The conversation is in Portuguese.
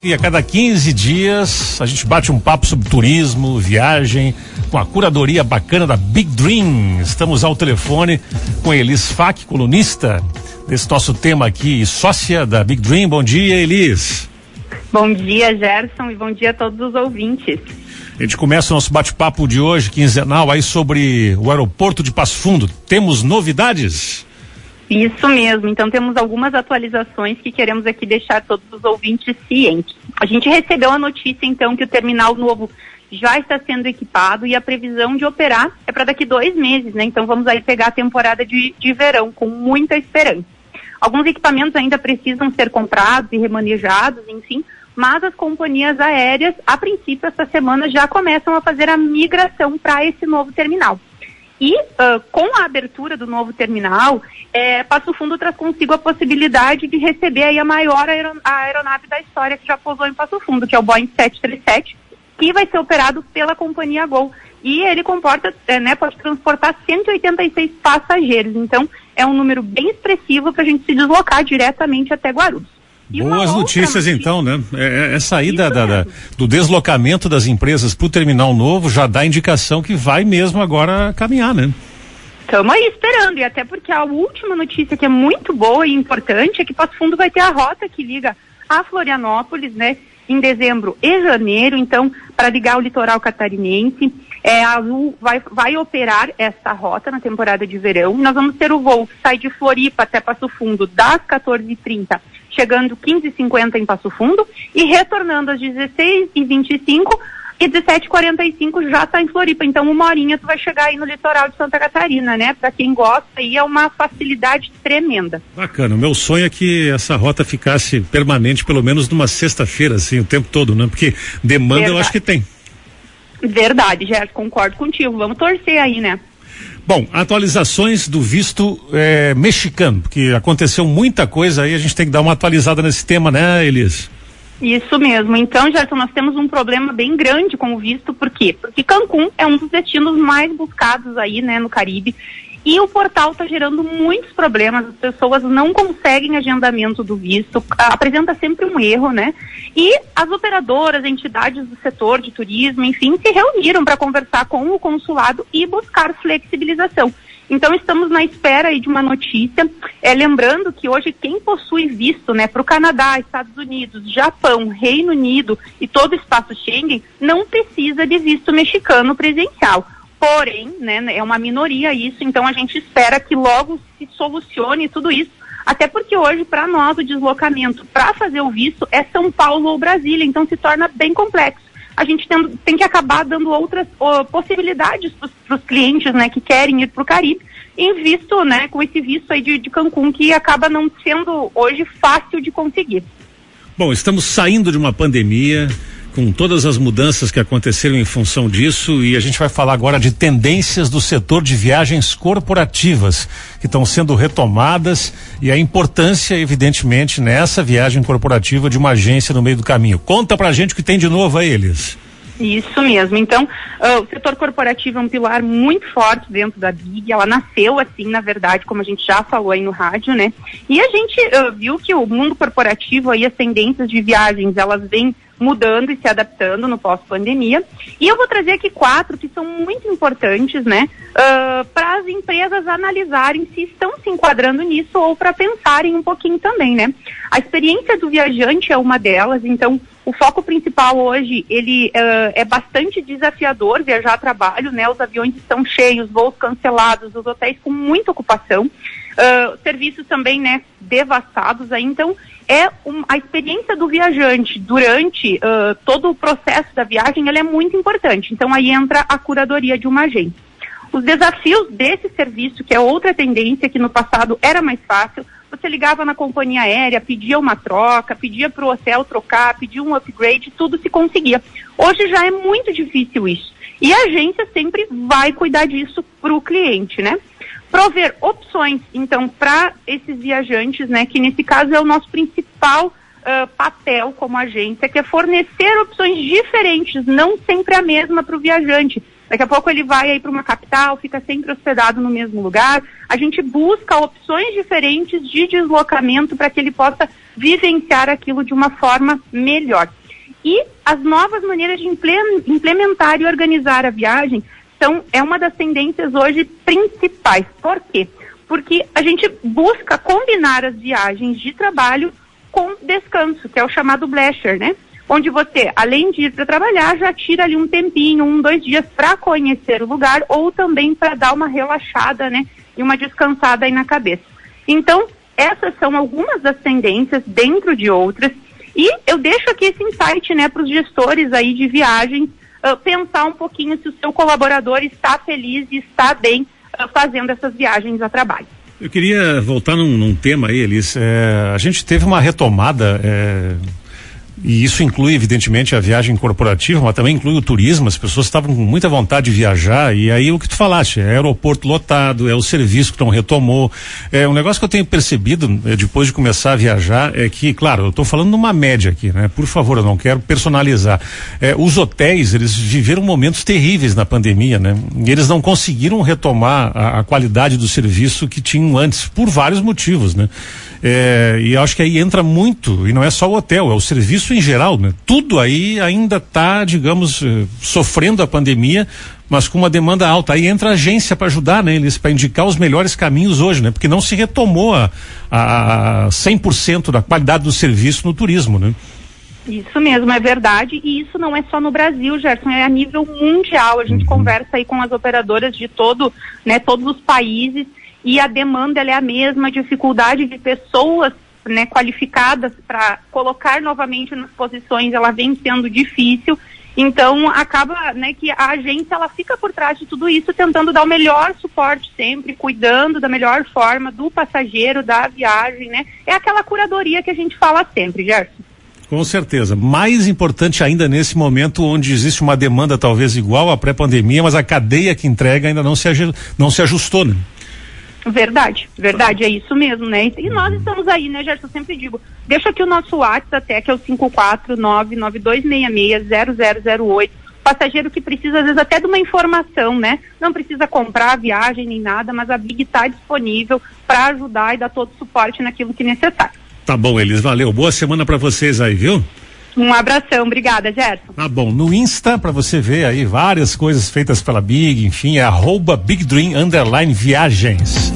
E a cada 15 dias a gente bate um papo sobre turismo, viagem, com a curadoria bacana da Big Dream. Estamos ao telefone com Elis Fac, colunista desse nosso tema aqui, sócia da Big Dream. Bom dia, Elis. Bom dia, Gerson, e bom dia a todos os ouvintes. A gente começa o nosso bate-papo de hoje, quinzenal, aí sobre o aeroporto de Passo Fundo. Temos novidades? Isso mesmo. Então temos algumas atualizações que queremos aqui deixar todos os ouvintes cientes. A gente recebeu a notícia então que o terminal novo já está sendo equipado e a previsão de operar é para daqui dois meses, né? Então vamos aí pegar a temporada de, de verão com muita esperança. Alguns equipamentos ainda precisam ser comprados e remanejados, enfim, mas as companhias aéreas, a princípio, essa semana já começam a fazer a migração para esse novo terminal. E uh, com a abertura do novo terminal, é, Passo Fundo traz consigo a possibilidade de receber aí a maior aeronave da história que já pousou em Passo Fundo, que é o Boeing 737, que vai ser operado pela companhia Gol. E ele comporta, é, né, pode transportar 186 passageiros. Então, é um número bem expressivo para a gente se deslocar diretamente até Guarulhos. E Boas notícias notícia... então, né? É, é, é aí da, da, do deslocamento das empresas para o terminal novo já dá indicação que vai mesmo agora caminhar, né? Estamos aí esperando, e até porque a última notícia que é muito boa e importante é que Passo Fundo vai ter a rota que liga a Florianópolis, né, em dezembro e janeiro, então, para ligar o litoral catarinense. É, a Azul vai, vai operar essa rota na temporada de verão. Nós vamos ter o voo que sai de Floripa até Passo Fundo das 14h30 chegando 15h50 em Passo Fundo e retornando às 16h25 e 17h45 já está em Floripa. Então, uma horinha tu vai chegar aí no litoral de Santa Catarina, né? Para quem gosta, aí é uma facilidade tremenda. Bacana. O meu sonho é que essa rota ficasse permanente, pelo menos numa sexta-feira, assim, o tempo todo, né? Porque demanda Verdade. eu acho que tem. Verdade, Gerson, concordo contigo. Vamos torcer aí, né? Bom, atualizações do visto é, mexicano, porque aconteceu muita coisa aí, a gente tem que dar uma atualizada nesse tema, né, Elis? Isso mesmo. Então, Gerson, nós temos um problema bem grande com o visto, por quê? Porque Cancún é um dos destinos mais buscados aí, né, no Caribe. E o portal está gerando muitos problemas, as pessoas não conseguem agendamento do visto, apresenta sempre um erro, né? E as operadoras, entidades do setor de turismo, enfim, se reuniram para conversar com o consulado e buscar flexibilização. Então estamos na espera aí de uma notícia, é, lembrando que hoje quem possui visto, né, para o Canadá, Estados Unidos, Japão, Reino Unido e todo o espaço Schengen, não precisa de visto mexicano presencial. Porém, né, é uma minoria isso, então a gente espera que logo se solucione tudo isso. Até porque hoje, para nós, o deslocamento para fazer o visto é São Paulo ou Brasília, então se torna bem complexo. A gente tem, tem que acabar dando outras possibilidades para os clientes né, que querem ir para o Caribe, em visto, né, com esse visto aí de, de Cancún, que acaba não sendo hoje fácil de conseguir. Bom, estamos saindo de uma pandemia, com todas as mudanças que aconteceram em função disso e a gente vai falar agora de tendências do setor de viagens corporativas que estão sendo retomadas e a importância, evidentemente, nessa viagem corporativa de uma agência no meio do caminho. Conta pra gente o que tem de novo aí, Elis. Isso mesmo. Então, uh, o setor corporativo é um pilar muito forte dentro da BIG. Ela nasceu assim, na verdade, como a gente já falou aí no rádio, né? E a gente uh, viu que o mundo corporativo aí, as tendências de viagens, elas vêm mudando e se adaptando no pós-pandemia. E eu vou trazer aqui quatro que são muito importantes, né, uh, para as empresas analisarem se estão se enquadrando nisso ou para pensarem um pouquinho também, né. A experiência do viajante é uma delas, então o foco principal hoje ele uh, é bastante desafiador viajar a trabalho, né? Os aviões estão cheios, voos cancelados, os hotéis com muita ocupação, uh, serviços também, né, devastados. Aí, então é um, a experiência do viajante durante uh, todo o processo da viagem ela é muito importante. Então aí entra a curadoria de uma agência. Os desafios desse serviço, que é outra tendência que no passado era mais fácil, você ligava na companhia aérea, pedia uma troca, pedia para o hotel trocar, pedia um upgrade, tudo se conseguia. Hoje já é muito difícil isso. E a agência sempre vai cuidar disso para o cliente, né? Prover opções, então, para esses viajantes, né, que nesse caso é o nosso principal uh, papel como agência, que é fornecer opções diferentes, não sempre a mesma para o viajante. Daqui a pouco ele vai aí para uma capital, fica sempre hospedado no mesmo lugar. A gente busca opções diferentes de deslocamento para que ele possa vivenciar aquilo de uma forma melhor. E as novas maneiras de implementar e organizar a viagem são, é uma das tendências hoje principais. Por quê? Porque a gente busca combinar as viagens de trabalho com descanso, que é o chamado bleisure, né? Onde você, além de ir para trabalhar, já tira ali um tempinho, um, dois dias para conhecer o lugar ou também para dar uma relaxada, né? E uma descansada aí na cabeça. Então, essas são algumas das tendências dentro de outras. E eu deixo aqui esse insight, né, para os gestores aí de viagens uh, pensar um pouquinho se o seu colaborador está feliz e está bem uh, fazendo essas viagens a trabalho. Eu queria voltar num, num tema aí, Elis. É, a gente teve uma retomada é, e isso inclui, evidentemente, a viagem corporativa, mas também inclui o turismo. As pessoas estavam com muita vontade de viajar. E aí o que tu falaste, é aeroporto lotado, é o serviço que não retomou. É um negócio que eu tenho percebido é, depois de começar a viajar é que, claro, eu estou falando numa média aqui, né? Por favor, eu não quero personalizar. É, os hotéis, eles viveram momentos terríveis na pandemia, né? E eles não conseguiram retomar a, a qualidade do serviço que tinham antes, por vários motivos, né? É, e acho que aí entra muito, e não é só o hotel, é o serviço em geral, né? Tudo aí ainda está, digamos, eh, sofrendo a pandemia, mas com uma demanda alta. Aí entra a agência para ajudar, né? Eles para indicar os melhores caminhos hoje, né? Porque não se retomou a, a 100% da qualidade do serviço no turismo, né? Isso mesmo, é verdade. E isso não é só no Brasil, Gerson, é a nível mundial. A gente uhum. conversa aí com as operadoras de todo, né, todos os países e a demanda é a mesma, a dificuldade de pessoas né, qualificadas para colocar novamente nas posições, ela vem sendo difícil. Então acaba né, que a agência ela fica por trás de tudo isso, tentando dar o melhor suporte sempre, cuidando da melhor forma do passageiro, da viagem, né? É aquela curadoria que a gente fala sempre, Gerson. Com certeza. Mais importante ainda nesse momento onde existe uma demanda talvez igual à pré-pandemia, mas a cadeia que entrega ainda não se, não se ajustou, né? Verdade, verdade, é isso mesmo, né? E nós estamos aí, né, Gerson? Eu sempre digo, deixa aqui o nosso WhatsApp até, que é o 54992660008. Passageiro que precisa, às vezes, até de uma informação, né? Não precisa comprar a viagem nem nada, mas a Big está disponível para ajudar e dar todo o suporte naquilo que necessário. Tá bom, Elis, valeu. Boa semana para vocês aí, viu? Um abração, obrigada, Gerson. Tá bom, no Insta, para você ver aí várias coisas feitas pela Big, enfim, é arroba Big Dream Viagens.